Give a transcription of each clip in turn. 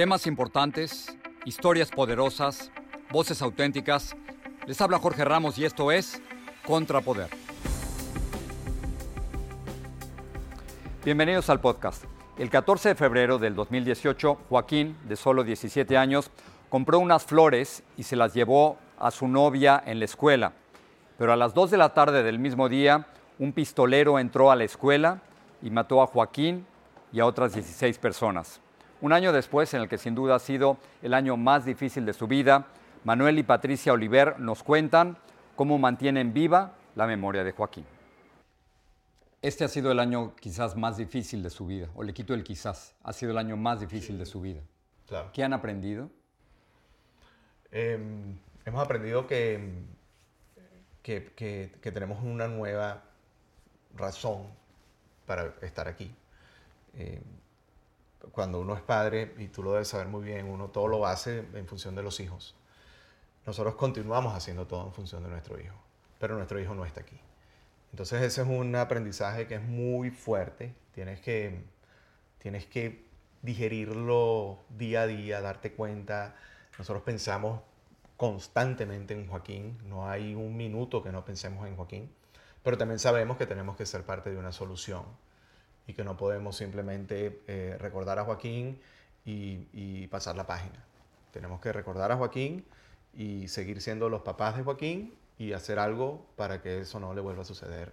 Temas importantes, historias poderosas, voces auténticas. Les habla Jorge Ramos y esto es Contrapoder. Bienvenidos al podcast. El 14 de febrero del 2018, Joaquín, de solo 17 años, compró unas flores y se las llevó a su novia en la escuela. Pero a las 2 de la tarde del mismo día, un pistolero entró a la escuela y mató a Joaquín y a otras 16 personas. Un año después, en el que sin duda ha sido el año más difícil de su vida, Manuel y Patricia Oliver nos cuentan cómo mantienen viva la memoria de Joaquín. Este ha sido el año quizás más difícil de su vida, o le quito el quizás, ha sido el año más difícil de su vida. Claro. ¿Qué han aprendido? Em, hemos aprendido que, que, tenemos una nueva razón para estar aquí. Em, cuando uno es padre, y tú lo debes saber muy bien, uno todo lo hace en función de los hijos. Nosotros continuamos haciendo todo en función de nuestro hijo, pero nuestro hijo no está aquí. Entonces ese es un aprendizaje que es muy fuerte. Tienes que, tienes que digerirlo día a día, darte cuenta. Nosotros pensamos constantemente en Joaquín, no hay un minuto que no pensemos en Joaquín, pero también sabemos que tenemos que ser parte de una solución y que no podemos simplemente eh, recordar a Joaquín y, pasar la página. Tenemos que recordar a Joaquín y seguir siendo los papás de Joaquín y hacer algo para que eso no le vuelva a suceder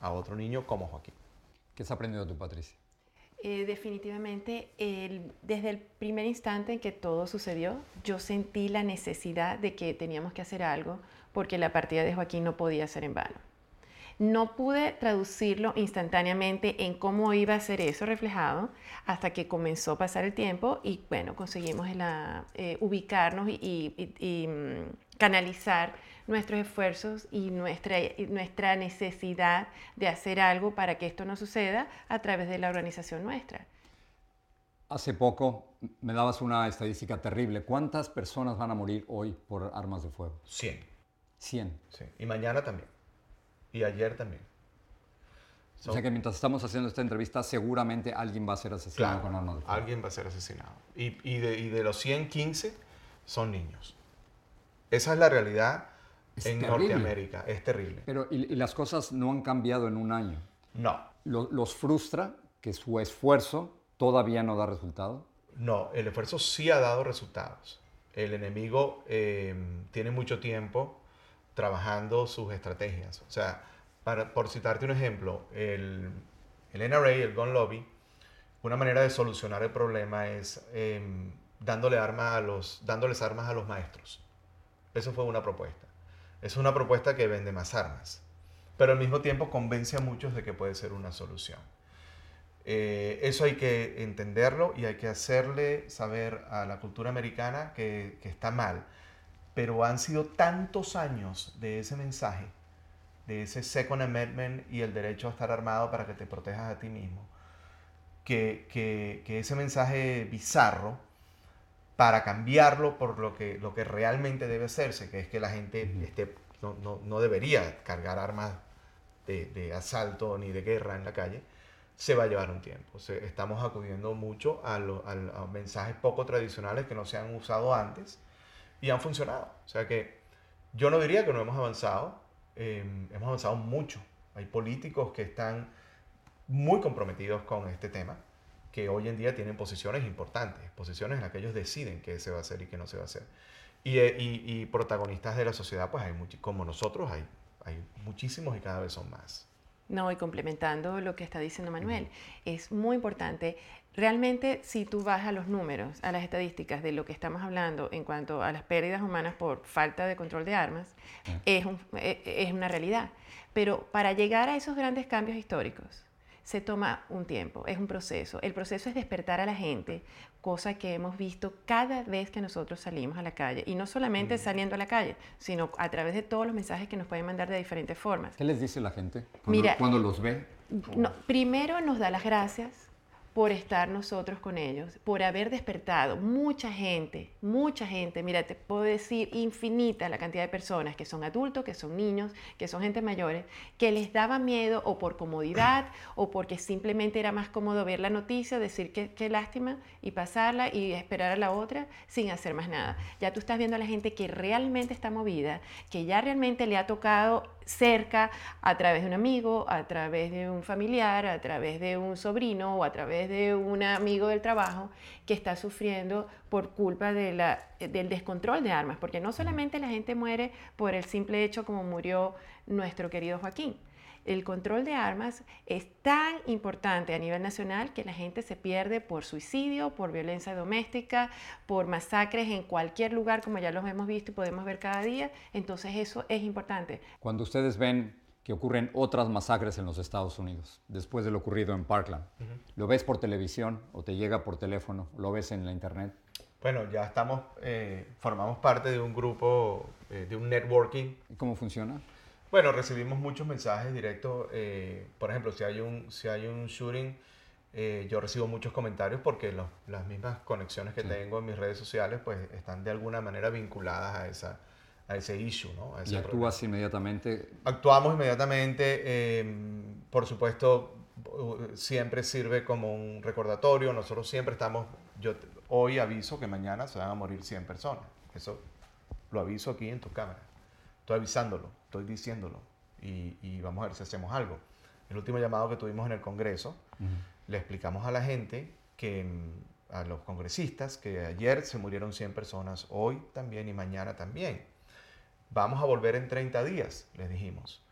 a otro niño como Joaquín. ¿Qué has aprendido tú, Patricia? Eh, definitivamente, desde el primer instante en que todo sucedió, yo sentí la necesidad de que teníamos que hacer algo porque la partida de Joaquín no podía ser en vano. No pude traducirlo instantáneamente en cómo iba a ser eso reflejado hasta que comenzó a pasar el tiempo y bueno, conseguimos eh, ubicarnos y, mm, canalizar nuestros esfuerzos y nuestra, nuestra necesidad de hacer algo para que esto no suceda a través de la organización nuestra. Hace poco me dabas una estadística terrible. ¿Cuántas personas van a morir hoy por armas de fuego? 100. 100. Sí. Y mañana también. Y ayer también. o sea que mientras estamos haciendo esta entrevista, seguramente alguien va a ser asesinado con armas de fuego. Alguien va a ser asesinado. Y, y, de, y, de, los 115 son niños. Esa es la realidad en Norteamérica. Es terrible. Pero, y, las cosas no han cambiado en un año? No. ¿Los frustra que su esfuerzo todavía no da resultado? No, el esfuerzo sí ha dado resultados. El enemigo eh, tiene mucho tiempo trabajando sus estrategias. O sea, para, por citarte un ejemplo, el, el NRA, el Gun Lobby, una manera de solucionar el problema es em, dándole arma a los, dándoles armas a los maestros. Eso fue una propuesta. Es una propuesta que vende más armas, pero al mismo tiempo convence a muchos de que puede ser una solución. Eh, eso hay que entenderlo y hay que hacerle saber a la cultura americana que, que está mal pero han sido tantos años de ese mensaje, de ese Second Amendment y el derecho a estar armado para que te protejas a ti mismo, que, que, ese mensaje bizarro, para cambiarlo por lo que, lo que realmente debe hacerse, que es que la gente esté, no, no, no, debería cargar armas de, de, asalto ni de guerra en la calle, se va a llevar un tiempo. estamos acudiendo mucho a, mensajes poco tradicionales que no se han usado antes y han funcionado. O sea que yo no diría que no hemos avanzado, em, hemos avanzado mucho. Hay políticos que están muy comprometidos con este tema, que hoy en día tienen posiciones importantes, posiciones en las que ellos deciden qué se va a hacer y qué no se va a hacer. Y, eh, y, protagonistas de la sociedad, pues hay como nosotros, hay, hay muchísimos y cada vez son más. No, y complementando lo que está diciendo Manuel, es muy importante. Realmente, si tú vas a los números, a las estadísticas de lo que estamos hablando en cuanto a las pérdidas humanas por falta de control de armas, es, e, es una realidad. Pero para llegar a esos grandes cambios históricos, se toma un tiempo, es un proceso. El proceso es despertar a la gente, cosa que hemos visto cada vez que nosotros salimos a la calle. Y no solamente saliendo a la calle, sino a través de todos los mensajes que nos pueden mandar de diferentes formas. ¿Qué les dice la gente cuando, Mira, cuando los ve? primero nos da las gracias por estar nosotros con ellos, por haber despertado mucha gente, mucha gente, mira, te puedo decir infinita la cantidad de personas que son adultos, que son niños, que son gente mayores, que les daba miedo o por comodidad o porque simplemente era más cómodo ver la noticia, decir qué lástima y pasarla y esperar a la otra sin hacer más nada. Ya tú estás viendo a la gente que realmente está movida, que ya realmente le ha tocado cerca a través de un amigo, a través de un familiar, a través de un sobrino o a través de un amigo del trabajo que está sufriendo por culpa de la, del descontrol de armas, porque no solamente la gente muere por el simple hecho como murió nuestro querido Joaquín, el control de armas es tan importante a nivel nacional que la gente se pierde por suicidio, por violencia doméstica, por masacres en cualquier lugar, como ya los hemos visto y podemos ver cada día. Entonces eso es importante. Cuando ustedes ven que ocurren otras masacres en los Estados Unidos, después de lo ocurrido en Parkland, ¿lo ves por televisión o te llega por teléfono? ¿Lo ves en la internet? Bueno, ya estamos, eh, formamos parte de un grupo, eh, de un networking. ¿Y cómo funciona? Bueno, recibimos muchos mensajes directos. Eh, por ejemplo, si hay un, si hay un shooting, eh, yo recibo muchos comentarios porque las mismas conexiones que tengo en mis redes sociales pues están de alguna manera vinculadas a, esa, a ese issue. ¿no? ¿Y actúas inmediatamente? Actuamos inmediatamente. Em, por supuesto, siempre sirve como un recordatorio. Nosotros siempre estamos, yo hoy aviso que mañana se van a morir 100 personas. Eso lo aviso aquí en tu cámara. Estoy avisándolo, estoy diciéndolo y, vamos a ver si hacemos algo. El último llamado que tuvimos en el Congreso, le explicamos a la gente que mm, a los congresistas que ayer se murieron 100 personas, hoy también y mañana también. Vamos a volver en 30 días, les dijimos.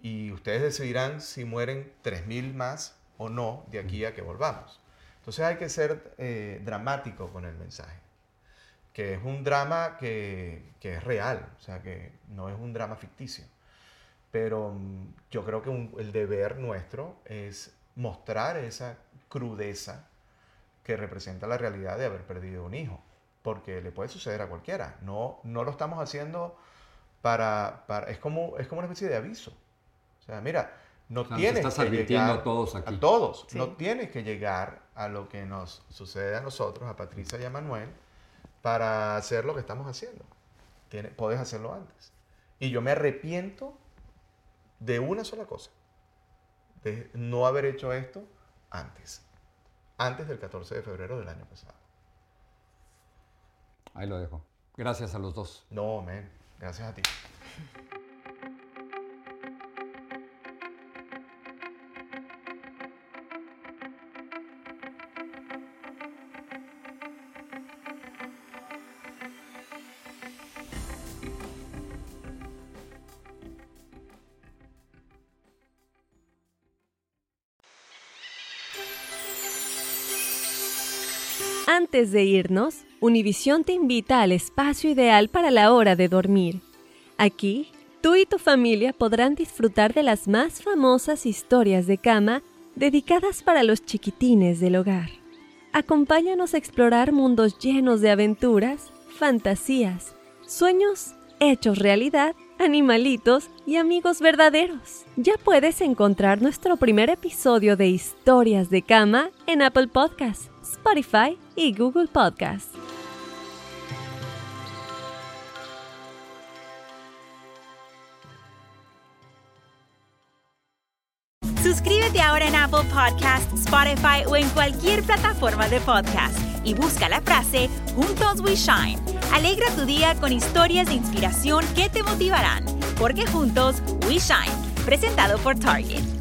Y ustedes decidirán si mueren 3.000 más o no de aquí a que volvamos. Entonces hay que ser eh, dramático con el mensaje que es un drama que, que, es real, o sea, que no es un drama ficticio. Pero mm, yo creo que el deber nuestro es mostrar esa crudeza que representa la realidad de haber perdido un hijo, porque le puede suceder a cualquiera. No, no lo estamos haciendo para, para es, como, es como una especie de aviso. O sea, mira, no tienes que llegar a todos aquí. A todos. No tienes que llegar a lo que nos sucede a nosotros, a Patricia y a Manuel, para hacer lo que estamos haciendo. Tienes, puedes hacerlo antes. Y yo me arrepiento de una sola cosa, de no haber hecho esto antes, antes del 14 de febrero del año pasado. Ahí lo dejo. Gracias a los dos. No, men, gracias a ti. Antes de irnos, Univisión te invita al espacio ideal para la hora de dormir. Aquí, tú y tu familia podrán disfrutar de las más famosas historias de cama dedicadas para los chiquitines del hogar. Acompáñanos a explorar mundos llenos de aventuras, fantasías, sueños hechos realidad, animalitos y amigos verdaderos. Ya puedes encontrar nuestro primer episodio de Historias de Cama en Apple Podcasts Spotify y Google Podcast. Suscríbete ahora en Apple Podcasts, Spotify o en cualquier plataforma de podcast y busca la frase Juntos We Shine. Alegra tu día con historias de inspiración que te motivarán, porque juntos We Shine, presentado por Target.